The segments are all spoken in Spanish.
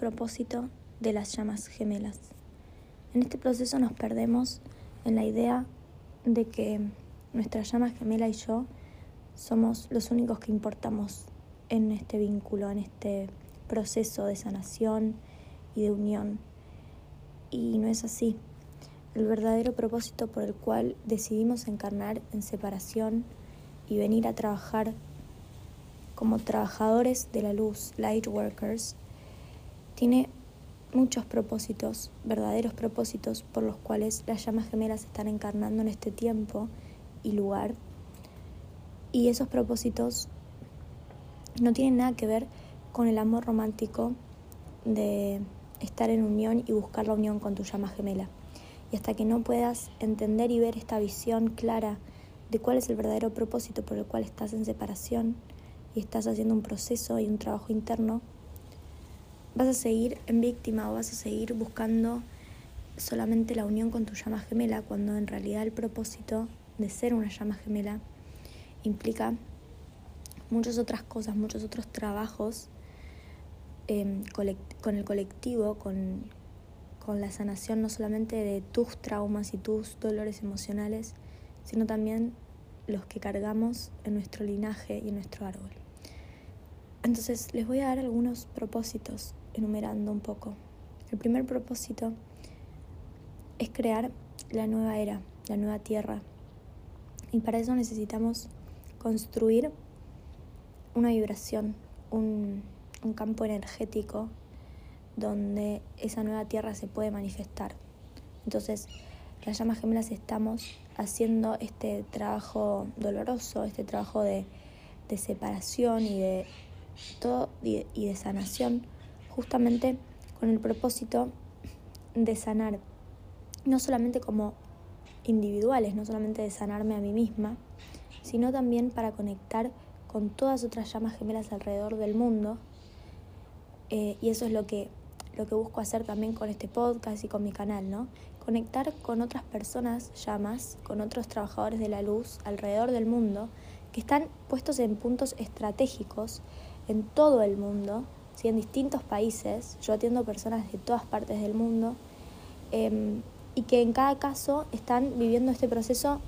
propósito de las llamas gemelas. En este proceso nos perdemos en la idea de que nuestra llama gemela y yo somos los únicos que importamos en este vínculo, en este proceso de sanación y de unión. Y no es así. El verdadero propósito por el cual decidimos encarnar en separación y venir a trabajar como trabajadores de la luz, light workers, tiene muchos propósitos, verdaderos propósitos por los cuales las llamas gemelas están encarnando en este tiempo y lugar. Y esos propósitos no tienen nada que ver con el amor romántico de estar en unión y buscar la unión con tu llama gemela. Y hasta que no puedas entender y ver esta visión clara de cuál es el verdadero propósito por el cual estás en separación y estás haciendo un proceso y un trabajo interno, vas a seguir en víctima o vas a seguir buscando solamente la unión con tu llama gemela, cuando en realidad el propósito de ser una llama gemela implica muchas otras cosas, muchos otros trabajos em, con el colectivo, con, con la sanación no solamente de tus traumas y tus dolores emocionales, sino también los que cargamos en nuestro linaje y en nuestro árbol. Entonces les voy a dar algunos propósitos enumerando un poco. El primer propósito es crear la nueva era, la nueva tierra. Y para eso necesitamos construir una vibración, un, un campo energético donde esa nueva tierra se puede manifestar. Entonces, las llamas gemelas estamos haciendo este trabajo doloroso, este trabajo de, de separación y de todo y de sanación justamente con el propósito de sanar, no solamente como individuales, no solamente de sanarme a mí misma, sino también para conectar con todas otras llamas gemelas alrededor del mundo. Eh, y eso es lo que, lo que busco hacer también con este podcast y con mi canal, ¿no? Conectar con otras personas, llamas, con otros trabajadores de la luz alrededor del mundo, que están puestos en puntos estratégicos en todo el mundo en distintos países, yo atiendo personas de todas partes del mundo, em, y que en cada caso están viviendo este proceso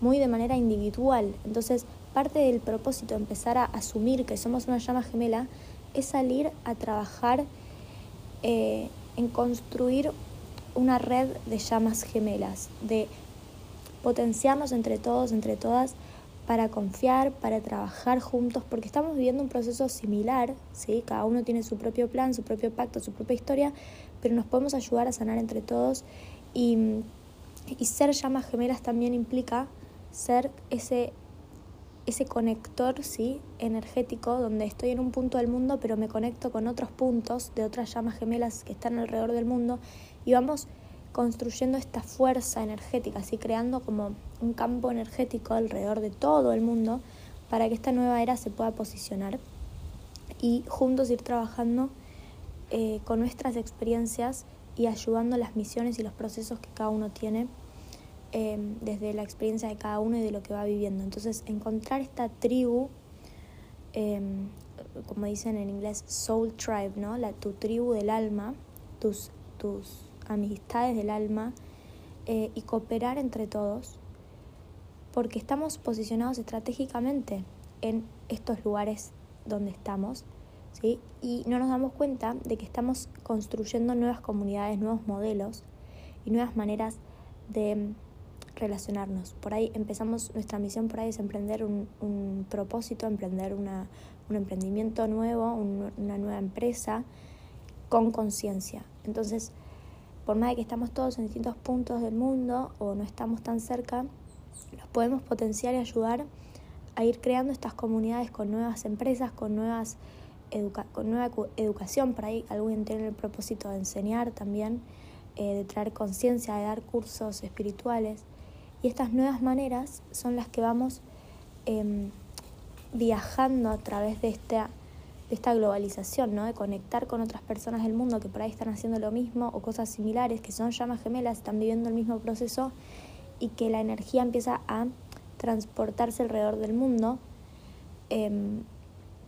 muy de manera individual. Entonces, parte del propósito de empezar a asumir que somos una llama gemela es salir a trabajar eh, en construir una red de llamas gemelas, de potenciarnos entre todos, entre todas, para confiar, para trabajar juntos, porque estamos viviendo un proceso similar, ¿sí? cada uno tiene su propio plan, su propio pacto, su propia historia, pero nos podemos ayudar a sanar entre todos y, ser llamas gemelas también implica ser ese, ese conector ¿sí? energético donde estoy en un punto del mundo, pero me conecto con otros puntos de otras llamas gemelas que están alrededor del mundo y vamos construyendo esta fuerza energética, así creando como un campo energético alrededor de todo el mundo para que esta nueva era se pueda posicionar y juntos ir trabajando eh, con nuestras experiencias y ayudando las misiones y los procesos que cada uno tiene em, desde la experiencia de cada uno y de lo que va viviendo. Entonces, encontrar esta tribu, em, como dicen en inglés, soul tribe, ¿no? La, tu tribu del alma, tus, tus amistades del alma eh, y cooperar entre todos, porque estamos posicionados estratégicamente en estos lugares donde estamos, ¿sí? y no nos damos cuenta de que estamos construyendo nuevas comunidades, nuevos modelos y nuevas maneras de mm, relacionarnos. Por ahí empezamos, nuestra misión por ahí es emprender un, un propósito, emprender una, un emprendimiento nuevo, una nueva empresa con conciencia. Entonces, por más de que estamos todos en distintos puntos del mundo o no estamos tan cerca, los podemos potenciar y ayudar a ir creando estas comunidades con nuevas empresas, con, nuevas con nueva educación. Por ahí alguien tiene el propósito de enseñar también, eh, de traer conciencia, de dar cursos espirituales. Y estas nuevas maneras son las que vamos em, viajando a través de esta de esta globalización, ¿no? de conectar con otras personas del mundo que por ahí están haciendo lo mismo o cosas similares, que son llamas gemelas, están viviendo el mismo proceso y que la energía empieza a transportarse alrededor del mundo em,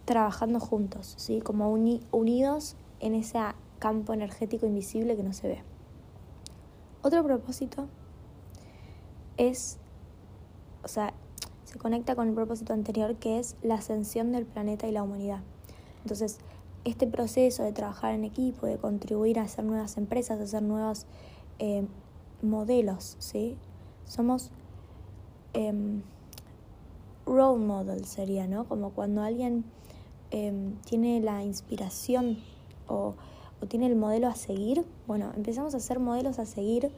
trabajando juntos, ¿sí? como unidos en esa campo energético invisible que no se ve. Otro propósito es, o sea, se conecta con el propósito anterior que es la ascensión del planeta y la humanidad. Entonces, este proceso de trabajar en equipo, de contribuir a hacer nuevas empresas, a hacer nuevos eh, modelos, ¿sí? Somos em, role models, sería, ¿no? Como cuando alguien em, tiene la inspiración o, o tiene el modelo a seguir, bueno, empezamos a hacer modelos a seguir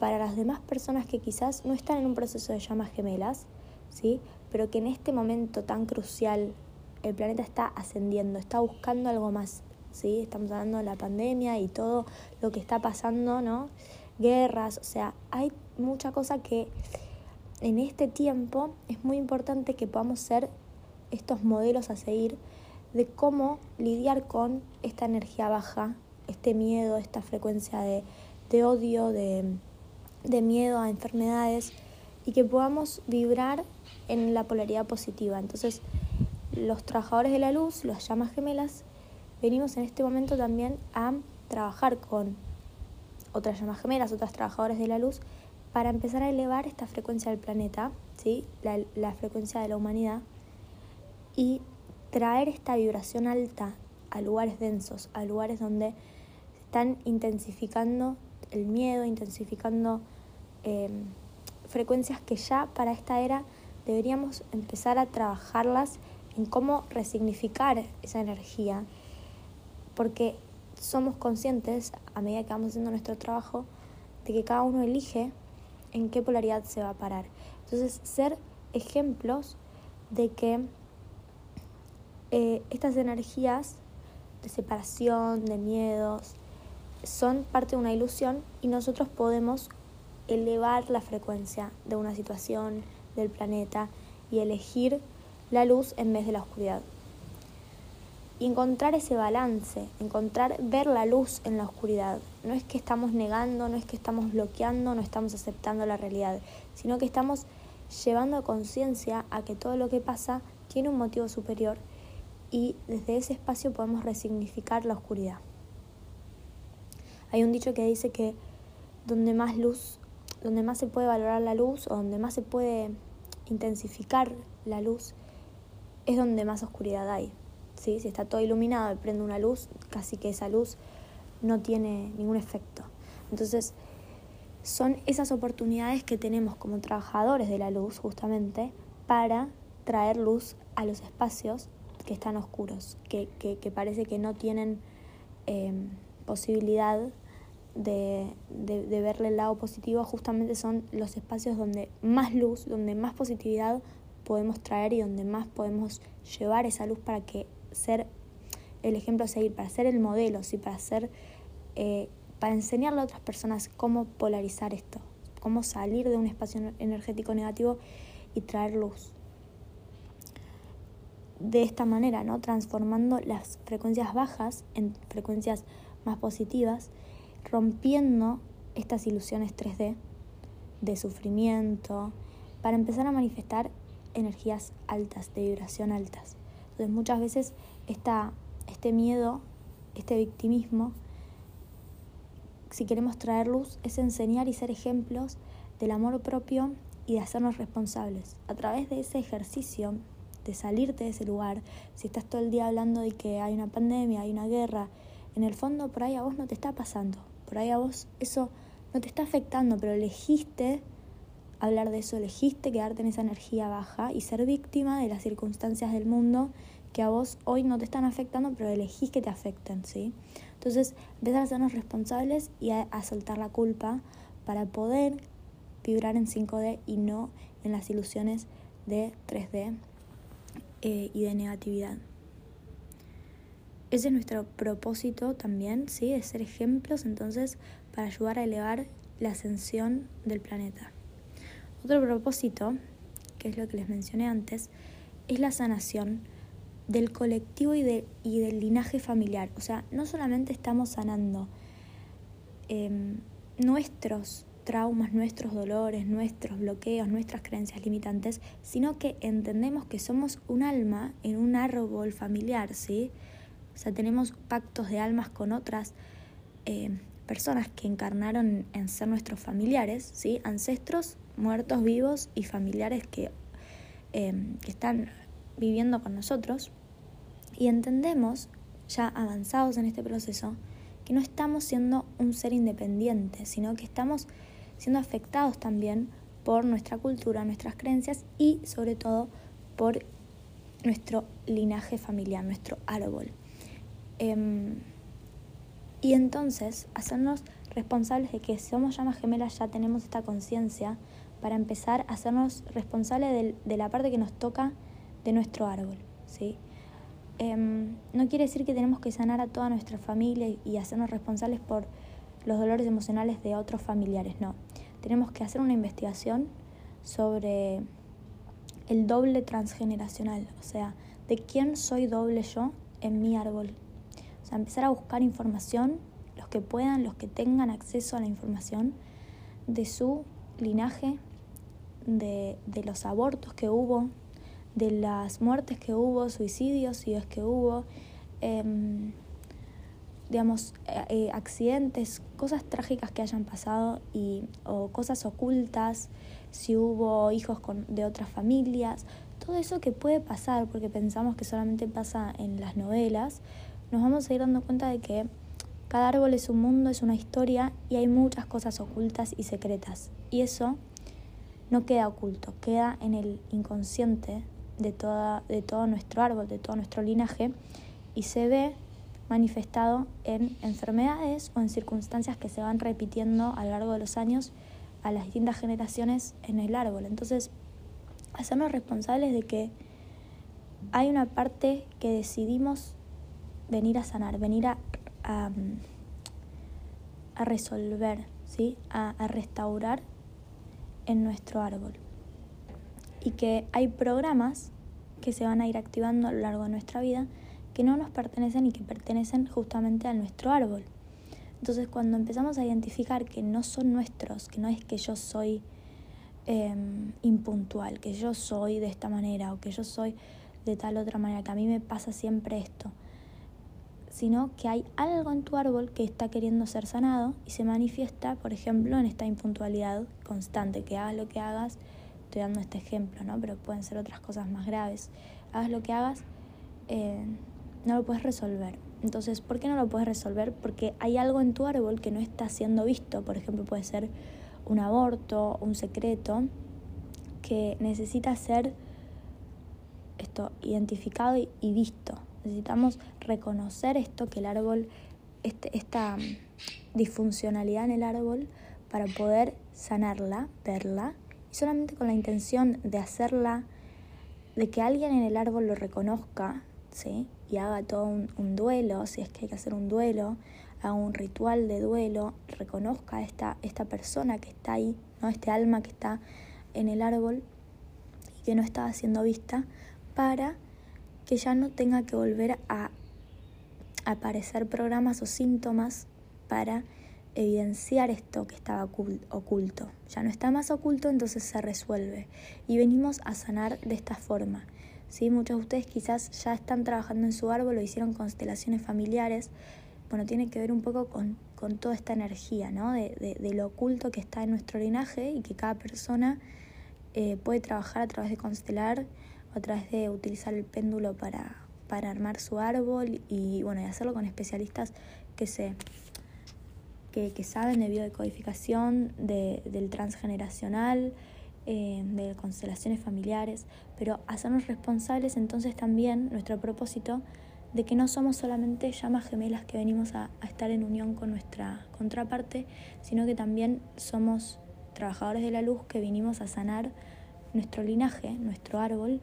para las demás personas que quizás no están en un proceso de llamas gemelas, ¿sí? Pero que en este momento tan crucial el planeta está ascendiendo, está buscando algo más, ¿sí? Estamos hablando de la pandemia y todo lo que está pasando, ¿no? Guerras, o sea, hay mucha cosa que en este tiempo es muy importante que podamos ser estos modelos a seguir de cómo lidiar con esta energía baja, este miedo, esta frecuencia de, de odio, de, de miedo a enfermedades y que podamos vibrar en la polaridad positiva. Entonces, los trabajadores de la luz, las llamas gemelas, venimos en este momento también a trabajar con otras llamas gemelas, otras trabajadores de la luz, para empezar a elevar esta frecuencia del planeta, ¿sí? la, frecuencia de la humanidad, y traer esta vibración alta a lugares densos, a lugares donde se están intensificando el miedo, intensificando eh, frecuencias que ya para esta era deberíamos empezar a trabajarlas en cómo resignificar esa energía, porque somos conscientes, a medida que vamos haciendo nuestro trabajo, de que cada uno elige en qué polaridad se va a parar. Entonces, ser ejemplos de que eh, estas energías de separación, de miedos, son parte de una ilusión y nosotros podemos elevar la frecuencia de una situación, del planeta y elegir la luz en vez de la oscuridad. Y encontrar ese balance, encontrar ver la luz en la oscuridad. No es que estamos negando, no es que estamos bloqueando, no estamos aceptando la realidad, sino que estamos llevando conciencia a que todo lo que pasa tiene un motivo superior y desde ese espacio podemos resignificar la oscuridad. Hay un dicho que dice que donde más luz, donde más se puede valorar la luz o donde más se puede intensificar la luz, es donde más oscuridad hay. ¿sí? Si está todo iluminado y prende una luz, casi que esa luz no tiene ningún efecto. Entonces, son esas oportunidades que tenemos como trabajadores de la luz, justamente, para traer luz a los espacios que están oscuros, que, que, parece que no tienen eh, posibilidad de, de, verle el lado positivo, justamente son los espacios donde más luz, donde más positividad podemos traer y donde más podemos llevar esa luz para que ser el ejemplo a seguir, para ser el modelo, ¿sí? para ser, eh, para enseñarle a otras personas cómo polarizar esto, cómo salir de un espacio energético negativo y traer luz. De esta manera, ¿no? Transformando las frecuencias bajas en frecuencias más positivas rompiendo estas ilusiones 3D de sufrimiento para empezar a manifestar energías altas, de vibración altas. Entonces muchas veces esta, este miedo, este victimismo, si queremos traer luz, es enseñar y ser ejemplos del amor propio y de hacernos responsables. A través de ese ejercicio, de salirte de ese lugar, si estás todo el día hablando de que hay una pandemia, hay una guerra, en el fondo por ahí a vos no te está pasando por ahí a vos eso no te está afectando, pero elegiste hablar de eso, elegiste quedarte en esa energía baja y ser víctima de las circunstancias del mundo que a vos hoy no te están afectando, pero elegís que te afecten, ¿sí? Entonces, empezar a hacernos responsables y a, soltar la culpa para poder vibrar en 5D y no en las ilusiones de 3D eh, y de negatividad. Ese es nuestro propósito también, ¿sí? De ser ejemplos, entonces, para ayudar a elevar la ascensión del planeta. Otro propósito, que es lo que les mencioné antes, es la sanación del colectivo y, del linaje familiar. O sea, no solamente estamos sanando em, nuestros traumas, nuestros dolores, nuestros bloqueos, nuestras creencias limitantes, sino que entendemos que somos un alma en un árbol familiar, ¿sí? O sea, tenemos pactos de almas con otras eh, personas que encarnaron en ser nuestros familiares, ¿sí? ancestros, muertos, vivos y familiares que, eh, que están viviendo con nosotros. Y entendemos, ya avanzados en este proceso, que no estamos siendo un ser independiente, sino que estamos siendo afectados también por nuestra cultura, nuestras creencias y sobre todo por nuestro linaje familiar, nuestro árbol. Em, y entonces hacernos responsables de que si somos llamas gemelas ya tenemos esta conciencia para empezar a hacernos responsables de, la parte que nos toca de nuestro árbol. ¿sí? Em, no quiere decir que tenemos que sanar a toda nuestra familia y hacernos responsables por los dolores emocionales de otros familiares, no. Tenemos que hacer una investigación sobre el doble transgeneracional, o sea, de quién soy doble yo en mi árbol. O sea, empezar a buscar información, los que puedan, los que tengan acceso a la información, de su linaje, de, los abortos que hubo, de las muertes que hubo, suicidios, si es que hubo, em, digamos, eh, eh, accidentes, cosas trágicas que hayan pasado y, o cosas ocultas, si hubo hijos con, de otras familias, todo eso que puede pasar, porque pensamos que solamente pasa en las novelas, nos vamos a ir dando cuenta de que cada árbol es un mundo, es una historia y hay muchas cosas ocultas y secretas. Y eso no queda oculto, queda en el inconsciente de, toda, de todo nuestro árbol, de todo nuestro linaje y se ve manifestado en enfermedades o en circunstancias que se van repitiendo a lo largo de los años a las distintas generaciones en el árbol. Entonces, hacernos responsables de que hay una parte que decidimos venir a sanar, venir a, a, resolver, ¿sí? a, a restaurar en nuestro árbol. Y que hay programas que se van a ir activando a lo largo de nuestra vida que no nos pertenecen y que pertenecen justamente a nuestro árbol. Entonces cuando empezamos a identificar que no son nuestros, que no es que yo soy em, impuntual, que yo soy de esta manera o que yo soy de tal otra manera, que a mí me pasa siempre esto, sino que hay algo en tu árbol que está queriendo ser sanado y se manifiesta, por ejemplo, en esta impuntualidad constante, que hagas lo que hagas, estoy dando este ejemplo, ¿no? pero pueden ser otras cosas más graves, hagas lo que hagas, eh, no lo puedes resolver. Entonces, ¿por qué no lo puedes resolver? Porque hay algo en tu árbol que no está siendo visto. Por ejemplo, puede ser un aborto, un secreto, que necesita ser esto identificado y, visto. Necesitamos reconocer esto, que el árbol, este, esta disfuncionalidad en el árbol, para poder sanarla, verla, y solamente con la intención de hacerla, de que alguien en el árbol lo reconozca, ¿sí? y haga todo un, duelo, si es que hay que hacer un duelo, haga un ritual de duelo, reconozca a esta, esta persona que está ahí, ¿no? este alma que está en el árbol y que no estaba siendo vista, para que ya no tenga que volver a aparecer programas o síntomas para evidenciar esto que estaba oculto. Ya no está más oculto, entonces se resuelve. Y venimos a sanar de esta forma. ¿sí? Muchos de ustedes quizás ya están trabajando en su árbol o hicieron constelaciones familiares. Bueno, tiene que ver un poco con, con toda esta energía, ¿no? De, de, lo oculto que está en nuestro linaje y que cada persona eh, puede trabajar a través de constelar a través de utilizar el péndulo para, para armar su árbol y, bueno, y hacerlo con especialistas que se que, que saben de biodecodificación, de, del transgeneracional, eh, de constelaciones familiares, pero hacernos responsables entonces también nuestro propósito de que no somos solamente llamas gemelas que venimos a, estar en unión con nuestra contraparte, sino que también somos trabajadores de la luz que vinimos a sanar nuestro linaje, nuestro árbol,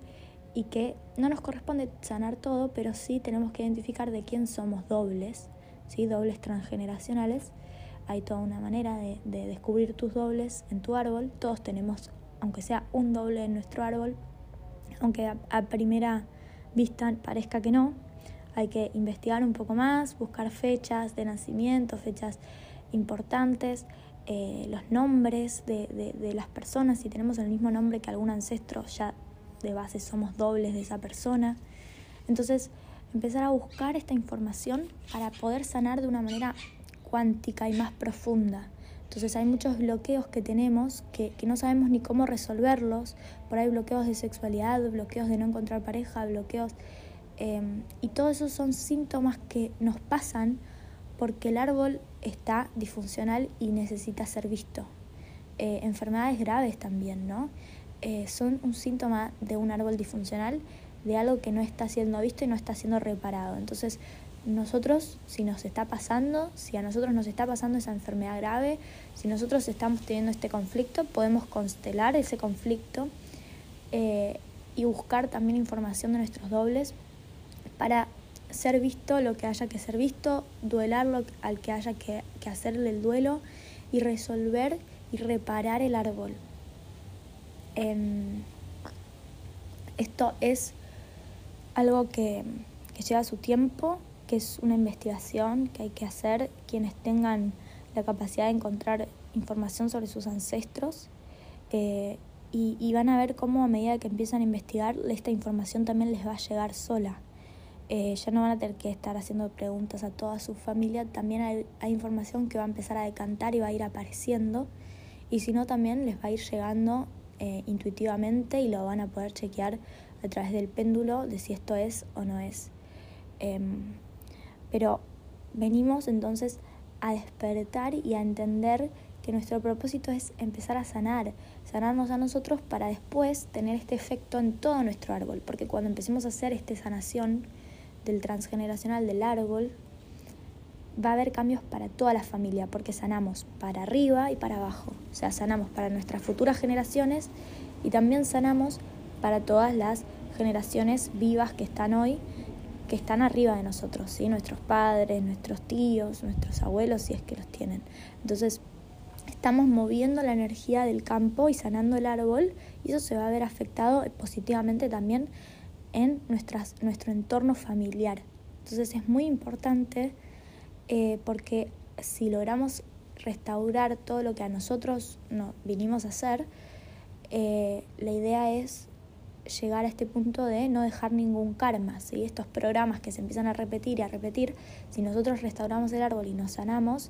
y que no nos corresponde sanar todo, pero sí tenemos que identificar de quién somos dobles, ¿sí? dobles transgeneracionales. Hay toda una manera de, de descubrir tus dobles en tu árbol. Todos tenemos aunque sea un doble en nuestro árbol, aunque a, primera vista parezca que no, hay que investigar un poco más, buscar fechas de nacimiento, fechas importantes, eh, los nombres de, de, las personas, si tenemos el mismo nombre que algún ancestro, ya de base somos dobles de esa persona. Entonces, empezar a buscar esta información para poder sanar de una manera cuántica y más profunda. Entonces hay muchos bloqueos que tenemos que, no sabemos ni cómo resolverlos. Por ahí bloqueos de sexualidad, bloqueos de no encontrar pareja, bloqueos... Em, y todos esos son síntomas que nos pasan porque el árbol está disfuncional y necesita ser visto. Eh, enfermedades graves también, ¿no? Eh, son un síntoma de un árbol disfuncional, de algo que no está siendo visto y no está siendo reparado. Entonces, nosotros, si nos está pasando, si a nosotros nos está pasando esa enfermedad grave, si nosotros estamos teniendo este conflicto, podemos constelar ese conflicto eh, y buscar también información de nuestros dobles para ser visto lo que haya que ser visto, duelarlo al que haya que, que hacerle el duelo y resolver y reparar el árbol. Em, esto es algo que, lleva su tiempo, que es una investigación que hay que hacer quienes tengan la capacidad de encontrar información sobre sus ancestros eh, y, van a ver cómo a medida que empiezan a investigar esta información también les va a llegar sola. Eh, ya no van a tener que estar haciendo preguntas a toda su familia, también hay, hay información que va a empezar a decantar y va a ir apareciendo. Y si no también les va a ir llegando eh, intuitivamente y lo van a poder chequear a través del péndulo de si esto es o no es. Em, pero venimos entonces a despertar y a entender que nuestro propósito es empezar a sanar, sanarnos a nosotros para después tener este efecto en todo nuestro árbol, porque cuando empecemos a hacer esta sanación del transgeneracional del árbol, va a haber cambios para toda la familia, porque sanamos para arriba y para abajo. O sea, sanamos para nuestras futuras generaciones y también sanamos para todas las generaciones vivas que están hoy, que están arriba de nosotros, ¿sí? nuestros padres, nuestros tíos, nuestros abuelos, si es que los tienen. Entonces, estamos moviendo la energía del campo y sanando el árbol y eso se va a ver afectado positivamente también en nuestras, nuestro entorno familiar. Entonces es muy importante eh, porque si logramos restaurar todo lo que a nosotros no, vinimos a hacer, eh, la idea es llegar a este punto de no dejar ningún karma. ¿sí? Estos programas que se empiezan a repetir y a repetir, si nosotros restauramos el árbol y nos sanamos,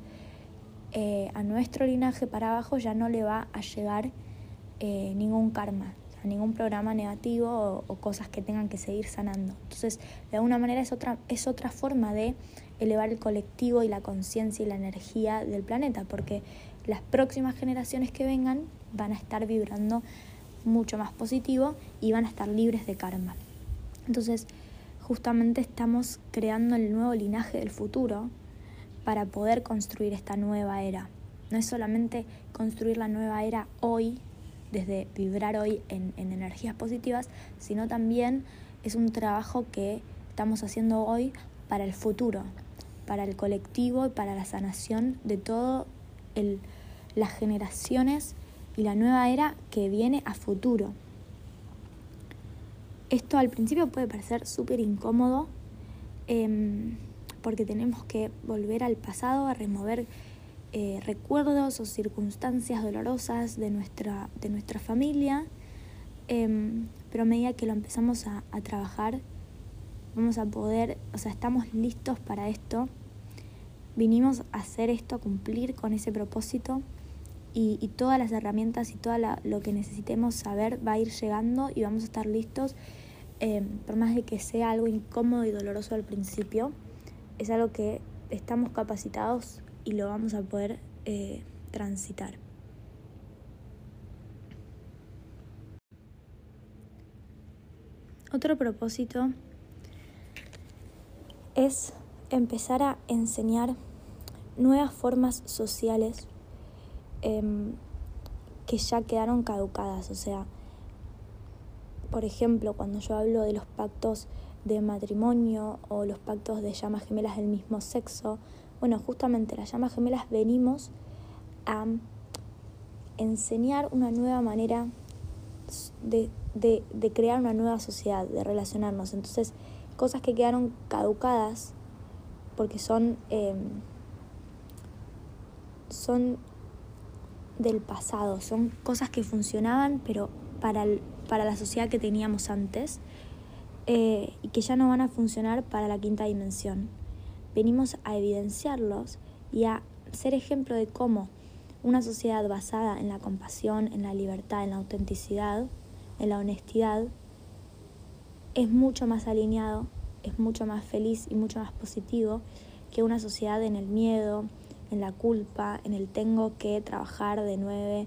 eh, a nuestro linaje para abajo ya no le va a llegar ningún karma, ningún programa negativo o, o, cosas que tengan que seguir sanando. Entonces, de alguna manera es otra, es otra forma de elevar el colectivo y la conciencia y la energía del planeta, porque las próximas generaciones que vengan van a estar vibrando mucho más positivo y van a estar libres de karma. Entonces, justamente estamos creando el nuevo linaje del futuro para poder construir esta nueva era. No es solamente construir la nueva era hoy, desde vibrar hoy en, en energías positivas, sino también es un trabajo que estamos haciendo hoy para el futuro, para el colectivo y para la sanación de todas las generaciones y la nueva era que viene a futuro. Esto al principio puede parecer súper incómodo em, porque tenemos que volver al pasado a remover eh, recuerdos o circunstancias dolorosas de nuestra, de nuestra familia, em, pero a medida que lo empezamos a trabajar, vamos a poder, o sea, estamos listos para esto. Vinimos a hacer esto, a cumplir con ese propósito y, todas las herramientas y todo lo que necesitemos saber va a ir llegando y vamos a estar listos, eh, por más de que sea algo incómodo y doloroso al principio, es algo que estamos capacitados y lo vamos a poder eh, transitar. Otro propósito es empezar a enseñar nuevas formas sociales em, que ya quedaron caducadas. O sea, por ejemplo, cuando yo hablo de los pactos de matrimonio o los pactos de llamas gemelas del mismo sexo, bueno, justamente las llamas gemelas venimos a enseñar una nueva manera de, de crear una nueva sociedad, de relacionarnos. Entonces, cosas que quedaron caducadas porque son, em, son del pasado, son cosas que funcionaban pero para, para la sociedad que teníamos antes. eh, y que ya no van a funcionar para la quinta dimensión. Venimos a evidenciarlos y a ser ejemplo de cómo una sociedad basada en la compasión, en la libertad, en la autenticidad, en la honestidad, es mucho más alineado, es mucho más feliz y mucho más positivo que una sociedad en el miedo, en la culpa, en el tengo que trabajar de 9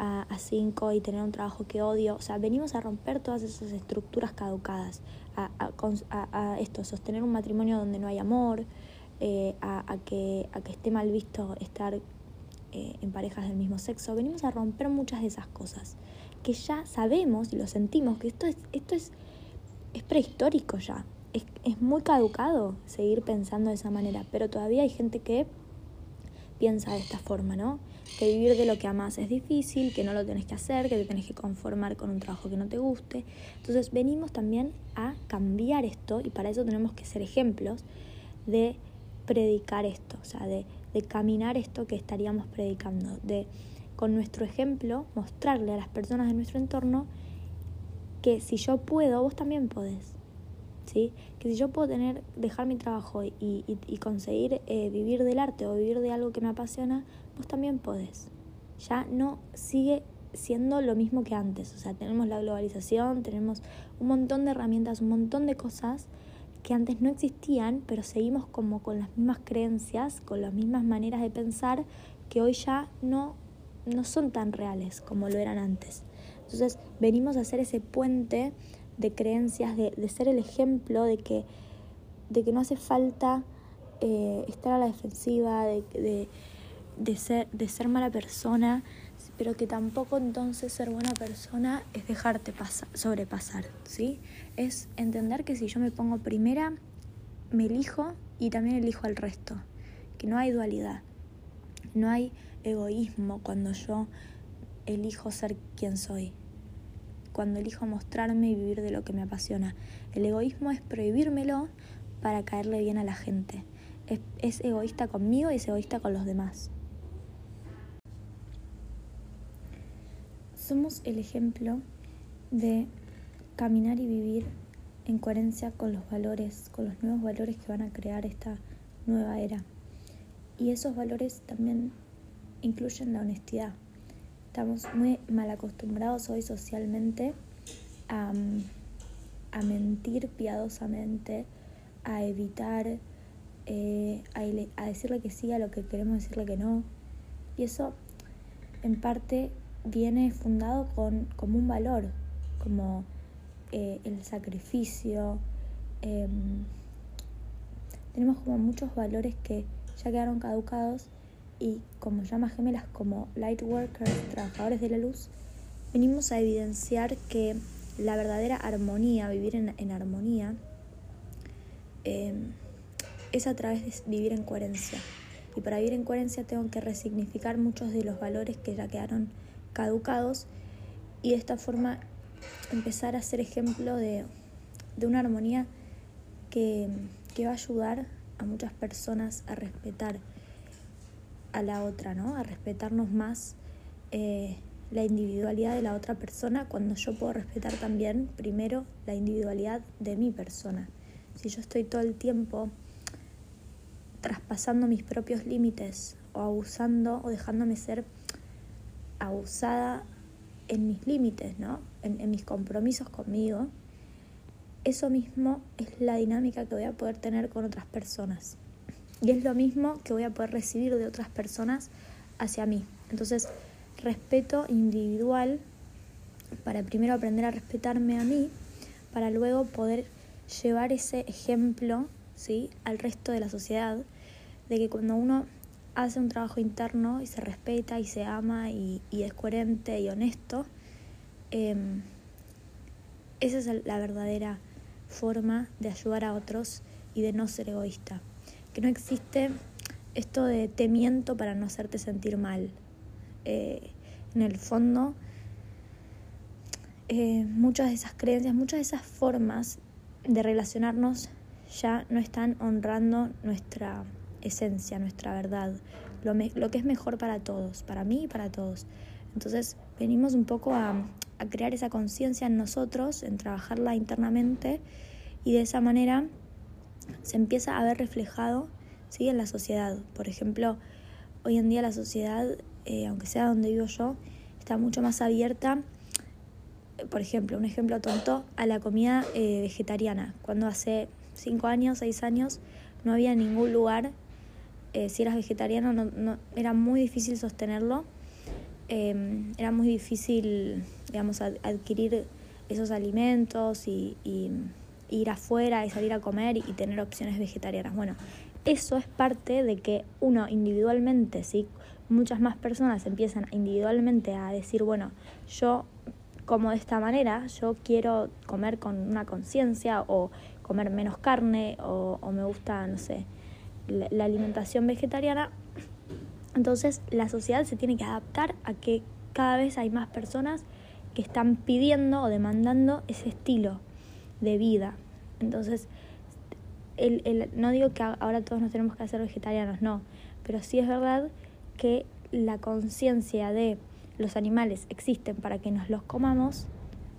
a, 5 y tener un trabajo que odio. O sea, venimos a romper todas esas estructuras caducadas, a, a, esto, sostener un matrimonio donde no hay amor, eh, a, que, a que esté mal visto estar eh, en parejas del mismo sexo. Venimos a romper muchas de esas cosas que ya sabemos y lo sentimos, que esto es, esto es, es prehistórico ya. Es, es muy caducado seguir pensando de esa manera, pero todavía hay gente que piensa de esta forma, ¿no? Que vivir de lo que amas es difícil, que no lo tenés que hacer, que te tenés que conformar con un trabajo que no te guste. Entonces venimos también a cambiar esto y para eso tenemos que ser ejemplos de predicar esto, o sea, de, de caminar esto que estaríamos predicando, de con nuestro ejemplo mostrarle a las personas de nuestro entorno que si yo puedo, vos también podés. ¿Sí? Que si yo puedo tener, dejar mi trabajo y, y, conseguir eh, vivir del arte o vivir de algo que me apasiona, vos también podés. Ya no sigue siendo lo mismo que antes. O sea, tenemos la globalización, tenemos un montón de herramientas, un montón de cosas que antes no existían, pero seguimos como con las mismas creencias, con las mismas maneras de pensar que hoy ya no, no son tan reales como lo eran antes. Entonces venimos a hacer ese puente de creencias, de, de ser el ejemplo de que, de que no hace falta eh, estar a la defensiva, de, de, de, ser, de ser mala persona, pero que tampoco entonces ser buena persona es dejarte sobrepasar, ¿sí? Es entender que si yo me pongo primera, me elijo y también elijo al resto, que no hay dualidad, no hay egoísmo cuando yo elijo ser quien soy, cuando elijo mostrarme y vivir de lo que me apasiona. El egoísmo es prohibírmelo para caerle bien a la gente. Es, egoísta conmigo y es egoísta con los demás. Somos el ejemplo de caminar y vivir en coherencia con los valores, con los nuevos valores que van a crear esta nueva era. Y esos valores también incluyen la honestidad. Estamos muy mal acostumbrados hoy socialmente a, mentir piadosamente, a evitar, eh, a, a decirle que sí a lo que queremos decirle que no. Y eso en parte viene fundado con, como un valor, como eh, el sacrificio. Em, tenemos como muchos valores que ya quedaron caducados y como llamas gemelas, como light workers, trabajadores de la luz, venimos a evidenciar que la verdadera armonía, vivir en, armonía, em, es a través de vivir en coherencia. Y para vivir en coherencia tengo que resignificar muchos de los valores que ya quedaron caducados y de esta forma empezar a ser ejemplo de, una armonía que, va a ayudar a muchas personas a respetar a la otra, ¿no? A respetarnos más eh, la individualidad de la otra persona cuando yo puedo respetar también primero la individualidad de mi persona. Si yo estoy todo el tiempo traspasando mis propios límites o abusando o dejándome ser abusada en mis límites, ¿no? En, mis compromisos conmigo, eso mismo es la dinámica que voy a poder tener con otras personas. Y es lo mismo que voy a poder recibir de otras personas hacia mí. Entonces, respeto individual para primero aprender a respetarme a mí, para luego poder llevar ese ejemplo ¿sí? al resto de la sociedad, de que cuando uno hace un trabajo interno y se respeta y se ama y, es coherente y honesto, em, esa es la verdadera forma de ayudar a otros y de no ser egoísta. No existe esto de te miento para no hacerte sentir mal. Eh, en el fondo, eh, muchas de esas creencias, muchas de esas formas de relacionarnos ya no están honrando nuestra esencia, nuestra verdad, lo, lo que es mejor para todos, para mí y para todos. Entonces venimos un poco a crear esa conciencia en nosotros, en trabajarla internamente y de esa manera se empieza a ver reflejado ¿sí? en la sociedad. Por ejemplo, hoy en día la sociedad, eh, aunque sea donde vivo yo, está mucho más abierta, por ejemplo, un ejemplo tonto, a la comida eh, vegetariana. Cuando hace 5 años, 6 años, no había ningún lugar, eh, si eras vegetariano, no, era muy difícil sostenerlo, em, era muy difícil, digamos, adquirir esos alimentos y, y ir afuera y salir a comer y tener opciones vegetarianas. Bueno, eso es parte de que uno individualmente, ¿sí? muchas más personas empiezan individualmente a decir, bueno, yo como de esta manera, yo quiero comer con una conciencia o comer menos carne o, me gusta, no sé, la, alimentación vegetariana. Entonces la sociedad se tiene que adaptar a que cada vez hay más personas que están pidiendo o demandando ese estilo de vida. Entonces, el, el, no digo que ahora todos nos tenemos que hacer vegetarianos, no, pero sí es verdad que la conciencia de los animales existen para que nos los comamos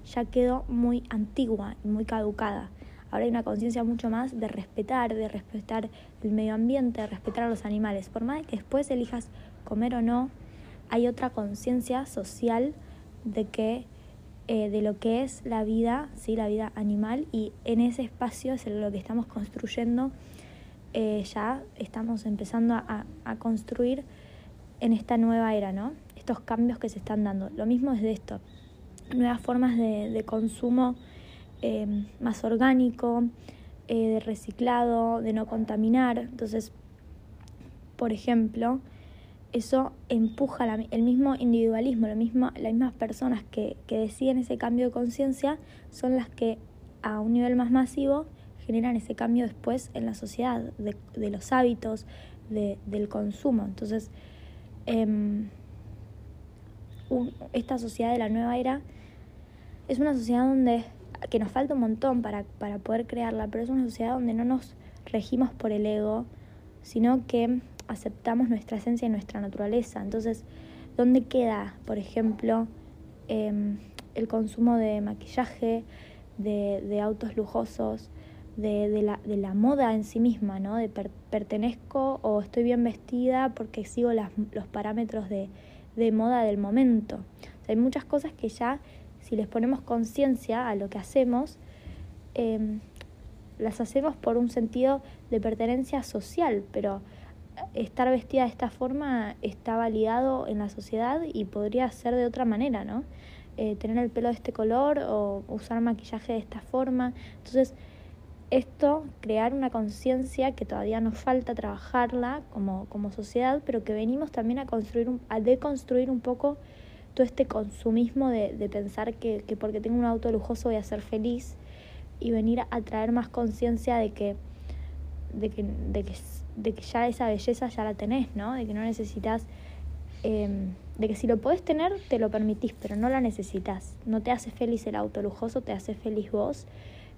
ya quedó muy antigua y muy caducada. Ahora hay una conciencia mucho más de respetar, de respetar el medio ambiente, de respetar a los animales. Por más que después elijas comer o no, hay otra conciencia social de que eh, de lo que es la vida, ¿sí? la vida animal, y en ese espacio es lo que estamos construyendo, eh, ya estamos empezando a, a construir en esta nueva era, ¿no? Estos cambios que se están dando. Lo mismo es de esto, nuevas formas de, consumo eh, más orgánico, de reciclado, de no contaminar. Entonces, por ejemplo, eso empuja el mismo individualismo, lo mismo, las mismas personas que, que deciden ese cambio de conciencia son las que a un nivel más masivo generan ese cambio después en la sociedad, de, de los hábitos, de, del consumo. Entonces, Em, esta sociedad de la nueva era es una sociedad donde que nos falta un montón para, para poder crearla, pero es una sociedad donde no nos regimos por el ego, sino que aceptamos nuestra esencia y nuestra naturaleza. Entonces, ¿dónde queda, por ejemplo, em, el consumo de maquillaje, de, autos lujosos, de, de, la, de la moda en sí misma, ¿no? De pertenezco o estoy bien vestida porque sigo las, los parámetros de, de moda del momento. hay muchas cosas que ya, si les ponemos conciencia a lo que hacemos, em, las hacemos por un sentido de pertenencia social, pero estar vestida de esta forma está validado en la sociedad y podría ser de otra manera, ¿no? Eh, tener el pelo de este color o usar maquillaje de esta forma. Entonces, esto, crear una conciencia que todavía nos falta trabajarla como, como sociedad, pero que venimos también a construir, a deconstruir un poco todo este consumismo de, de pensar que, que, porque tengo un auto lujoso voy a ser feliz y venir a traer más conciencia de que, de que, de que ya esa belleza ya la tenés, ¿no? De que no necesitas, em, de que si lo podés tener, te lo permitís, pero no la necesitas. No te hace feliz el auto lujoso, te hace feliz vos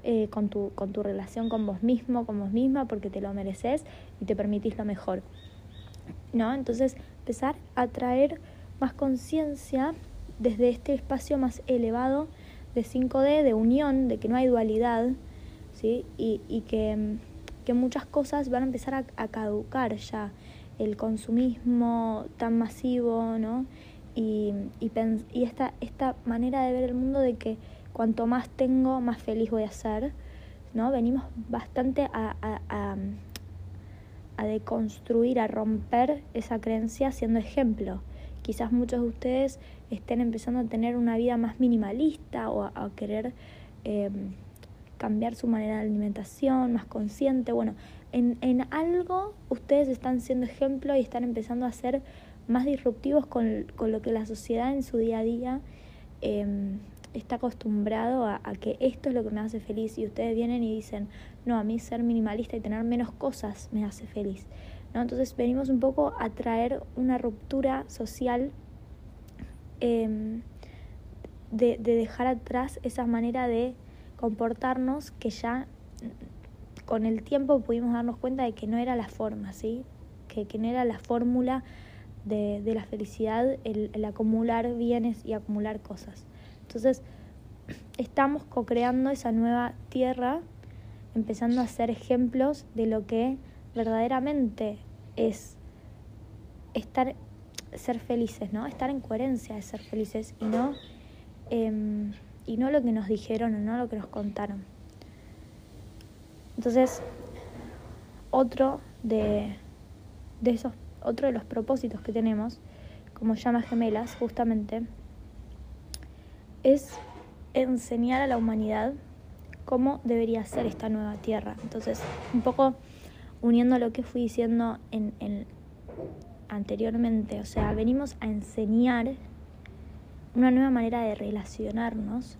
eh, con, tu, con tu relación con vos mismo, con vos misma, porque te lo mereces y te permitís lo mejor. ¿No? Entonces, empezar a traer más conciencia desde este espacio más elevado de 5D, de unión, de que no hay dualidad, ¿sí? Y, y que, que, muchas cosas van a empezar a, caducar ya. El consumismo tan masivo, ¿no? Y, y, y esta, esta manera de ver el mundo de que cuanto más tengo, más feliz voy a ser, ¿no? Venimos bastante a, a, a, deconstruir, a romper esa creencia siendo ejemplo. Quizás muchos de ustedes estén empezando a tener una vida más minimalista o a, querer em, cambiar su manera de alimentación, más consciente. Bueno, en, en algo ustedes están siendo ejemplo y están empezando a ser más disruptivos con, con lo que la sociedad en su día a día eh, está acostumbrado a, que esto es lo que me hace feliz y ustedes vienen y dicen, no, a mí ser minimalista y tener menos cosas me hace feliz. ¿no? Entonces venimos un poco a traer una ruptura social em, de, de, dejar atrás esa manera de comportarnos que ya con el tiempo pudimos darnos cuenta de que no era la forma, ¿sí? que, que no era la fórmula de, de, la felicidad el acumular bienes y acumular cosas. Entonces, estamos co-creando esa nueva tierra, empezando a ser ejemplos de lo que verdaderamente es estar, ser felices, ¿no? Estar en coherencia de ser felices y no, em, y no lo que nos dijeron o no lo que nos contaron. Entonces, otro de, de esos, otro de los propósitos que tenemos como llamas gemelas, justamente, es enseñar a la humanidad cómo debería ser esta nueva tierra. Entonces, un poco uniendo lo que fui diciendo en, en, anteriormente, o sea, venimos a enseñar una nueva manera de relacionarnos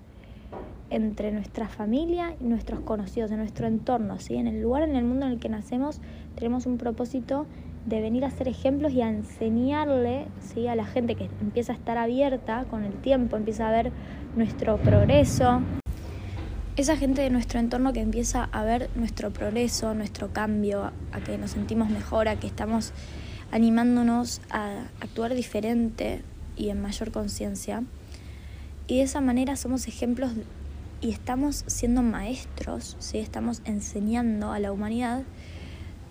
entre nuestra familia y nuestros conocidos, en nuestro entorno, ¿sí? en el lugar en el mundo en el que nacemos, tenemos un propósito de venir a ser ejemplos y a enseñarle ¿sí? a la gente que empieza a estar abierta con el tiempo, empieza a ver nuestro progreso. Esa gente de nuestro entorno que empieza a ver nuestro progreso, nuestro cambio, a que nos sentimos mejor, a que estamos animándonos a actuar diferente y en mayor conciencia. Y de esa manera somos ejemplos y estamos siendo maestros, ¿sí? estamos enseñando a la humanidad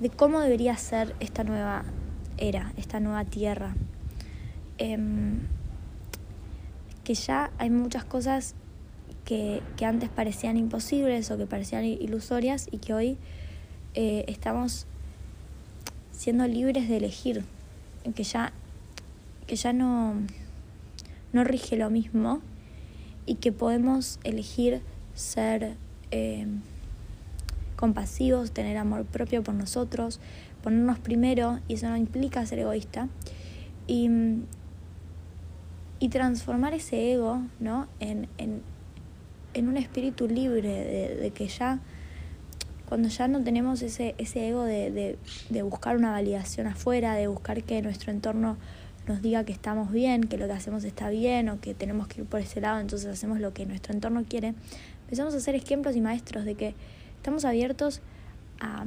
de cómo debería ser esta nueva era, esta nueva tierra. Em, que ya hay muchas cosas que, que, antes parecían imposibles o que parecían ilusorias y que hoy eh, estamos siendo libres de elegir, que ya, que ya no, no rige lo mismo y que podemos elegir ser eh, compasivos, tener amor propio por nosotros, ponernos primero, y eso no implica ser egoísta, y, y transformar ese ego ¿no? en, en, en un espíritu libre, de, de, que ya, cuando ya no tenemos ese, ese ego de, de, de buscar una validación afuera, de buscar que nuestro entorno nos diga que estamos bien, que lo que hacemos está bien o que tenemos que ir por ese lado, entonces hacemos lo que nuestro entorno quiere, empezamos a ser ejemplos y maestros de que estamos abiertos a,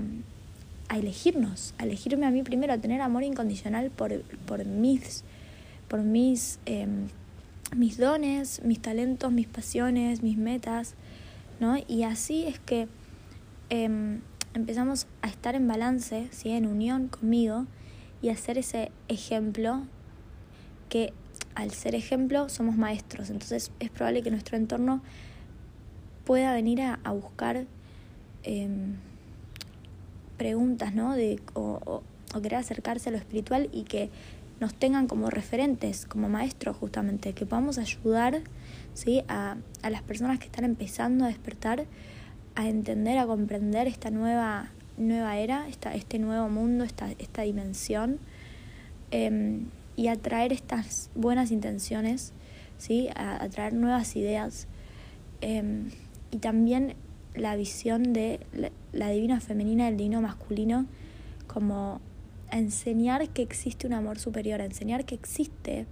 a elegirnos, a elegirme a mí primero, a tener amor incondicional por, por mis, por mis, eh, mis dones, mis talentos, mis pasiones, mis metas, ¿no? Y así es que eh, empezamos a estar en balance, ¿sí? en unión conmigo y a ser ese ejemplo que al ser ejemplo somos maestros, entonces es probable que nuestro entorno pueda venir a, a buscar eh, preguntas, ¿no? De, o, o, querer acercarse a lo espiritual y que nos tengan como referentes, como maestros justamente, que podamos ayudar ¿sí? a, a las personas que están empezando a despertar, a entender, a comprender esta nueva, nueva era, esta, este nuevo mundo, esta, esta dimensión. Eh, y atraer estas buenas intenciones, ¿sí? a, a traer nuevas ideas eh, y también la visión de la, divina femenina y el divino masculino como enseñar que existe un amor superior, enseñar que existe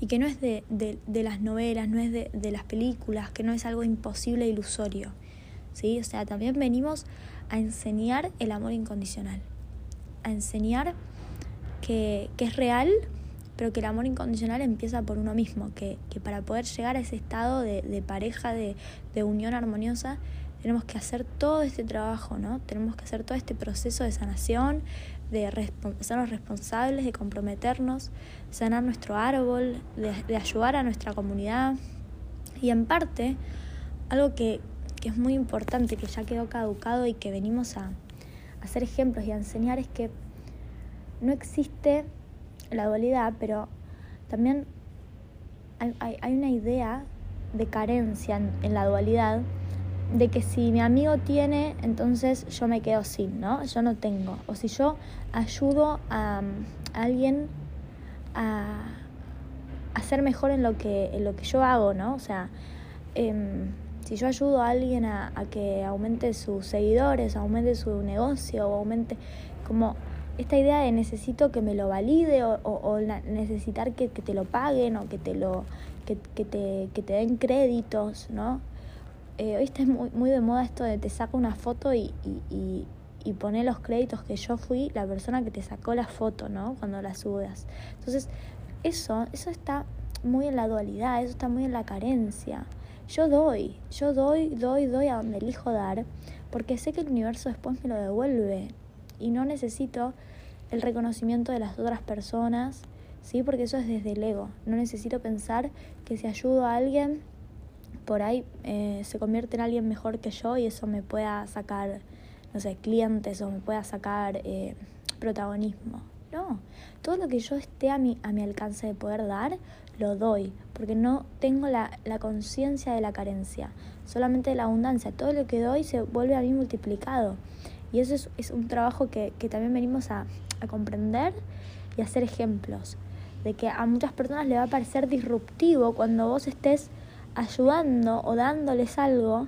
y que no es de, de, de las novelas, no es de, de, las películas, que no es algo imposible e ilusorio. ¿sí? O sea, también venimos a enseñar el amor incondicional, a enseñar que, es real, pero que el amor incondicional empieza por uno mismo, que, para poder llegar a ese estado de, pareja, de, unión armoniosa, tenemos que hacer todo este trabajo, ¿no? Tenemos que hacer todo este proceso de sanación, de sernos responsables, de comprometernos, sanar nuestro árbol, de, ayudar a nuestra comunidad. Y en parte, algo que, que es muy importante, que ya quedó caducado y que venimos a, a hacer ejemplos y a enseñar, es que no existe la dualidad, pero también hay, hay, una idea de carencia en, la dualidad, de que si mi amigo tiene, entonces yo me quedo sin, ¿no? Yo no tengo. O si yo ayudo a, a alguien a, a, ser mejor en lo, que, en lo que yo hago, ¿no? O sea, eh, si yo ayudo a alguien a, a que aumente sus seguidores, aumente su negocio, o aumente como esta idea de necesito que me lo valide o, o, necesitar que, que, te lo paguen o que te lo que, que, te, que te den créditos, ¿no? Eh, hoy está muy, muy de moda esto de te saco una foto y, y, y, y pone los créditos que yo fui la persona que te sacó la foto, ¿no? Cuando la subas. Entonces, eso, eso está muy en la dualidad, eso está muy en la carencia. Yo doy, yo doy, doy, doy a donde elijo dar, porque sé que el universo después me lo devuelve y no necesito el reconocimiento de las otras personas, ¿sí? Porque eso es desde el ego. No necesito pensar que si ayudo a alguien, por ahí eh, se convierte en alguien mejor que yo y eso me pueda sacar, no sé, clientes o me pueda sacar eh, protagonismo. No, todo lo que yo esté a mi, a mi alcance de poder dar, lo doy, porque no tengo la, la conciencia de la carencia, solamente de la abundancia. Todo lo que doy se vuelve a mí multiplicado. Y eso es, es un trabajo que, que también venimos a, a comprender y a hacer ejemplos. De que a muchas personas le va a parecer disruptivo cuando vos estés ayudando o dándoles algo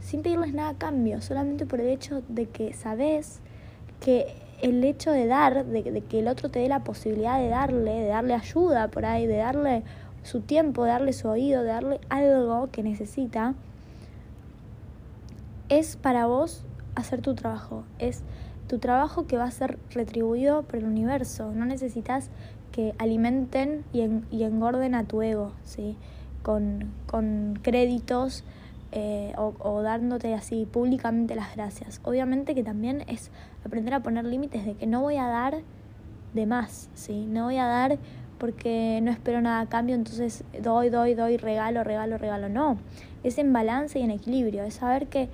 sin pedirles nada a cambio, solamente por el hecho de que sabes que el hecho de dar, de, que el otro te dé la posibilidad de darle, de darle ayuda por ahí, de darle su tiempo, de darle su oído, de darle algo que necesita, es para vos hacer tu trabajo. Es tu trabajo que va a ser retribuido por el universo. No necesitas que alimenten y, y engorden a tu ego, ¿sí? Con, con créditos eh, o, dándote así públicamente las gracias. Obviamente que también es aprender a poner límites de que no voy a dar de más, ¿sí? No voy a dar porque no espero nada a cambio, entonces doy, doy, doy, regalo, regalo, regalo. No, es en balance y en equilibrio, es saber que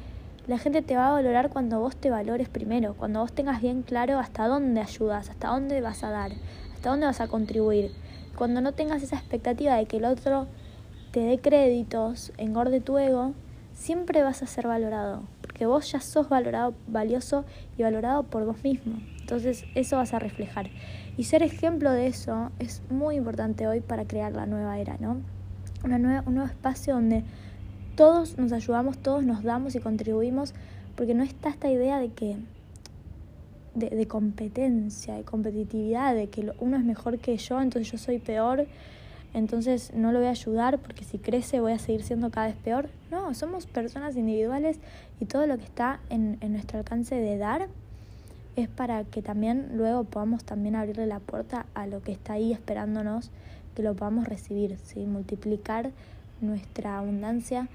la gente te va a valorar cuando vos te valores primero, cuando vos tengas bien claro hasta dónde ayudas, hasta dónde vas a dar, hasta dónde vas a contribuir. Cuando no tengas esa expectativa de que el otro te dé créditos, engorde tu ego, siempre vas a ser valorado, porque vos ya sos valorado, valioso y valorado por vos mismo. Entonces eso vas a reflejar. Y ser ejemplo de eso es muy importante hoy para crear la nueva era, ¿no? Una nueva, un nuevo espacio donde todos nos ayudamos, todos nos damos y contribuimos, porque no está esta idea de que de, de competencia, de competitividad, de que uno es mejor que yo, entonces yo soy peor entonces no lo voy a ayudar porque si crece voy a seguir siendo cada vez peor. No, somos personas individuales y todo lo que está en, nuestro alcance de dar es para que también luego podamos también abrirle la puerta a lo que está ahí esperándonos, que lo podamos recibir, ¿sí? multiplicar nuestra abundancia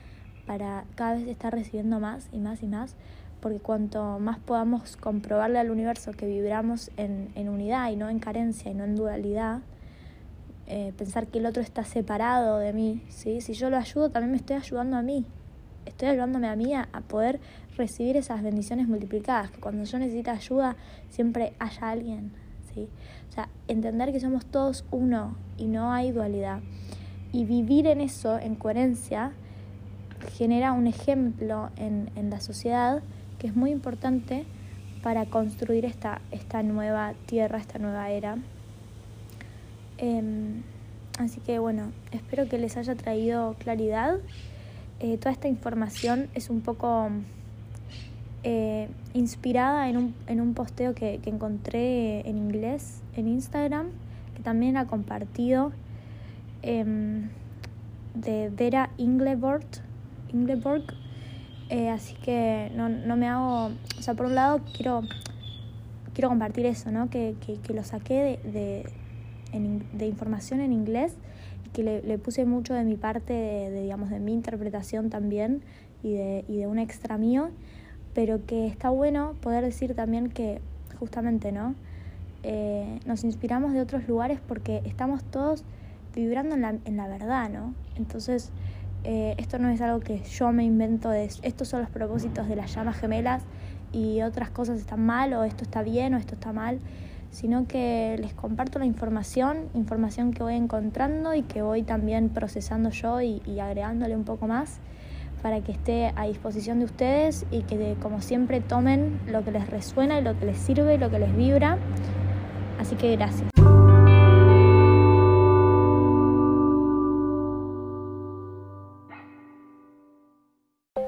para cada vez estar recibiendo más y más y más, porque cuanto más podamos comprobarle al universo que vibramos en, en unidad y no en carencia y no en dualidad, eh, pensar que el otro está separado de mí, ¿sí? Si yo lo ayudo, también me estoy ayudando a mí. Estoy ayudándome a mí a, poder recibir esas bendiciones multiplicadas, que cuando yo necesito ayuda siempre haya alguien, ¿sí? O sea, entender que somos todos uno y no hay dualidad. Y vivir en eso, en coherencia, genera un ejemplo en, en la sociedad que es muy importante para construir esta, esta nueva tierra, esta nueva era. Em, así que bueno, espero que les haya traído claridad. Eh, toda esta información es un poco eh, inspirada en un, en un posteo que, que, encontré en inglés en Instagram, que también ha compartido em, de Vera Ingleborg. Ingleborg. Eh, así que no, no, me hago, o sea, por un lado quiero, quiero compartir eso, ¿no? Que, que, que lo saqué de de información en inglés que le, puse mucho de mi parte, de, digamos, de mi interpretación también y de, y de un extra mío, pero que está bueno poder decir también que justamente, ¿no? Eh, nos inspiramos de otros lugares porque estamos todos vibrando en la, en la verdad, ¿no? Entonces, eh, esto no es algo que yo me invento estos son los propósitos de las llamas gemelas y otras cosas están mal o esto está bien o esto está mal sino que les comparto la información, información que voy encontrando y que voy también procesando yo y, agregándole un poco más para que esté a disposición de ustedes y que como siempre tomen lo que les resuena y lo que les sirve y lo que les vibra. Así que gracias.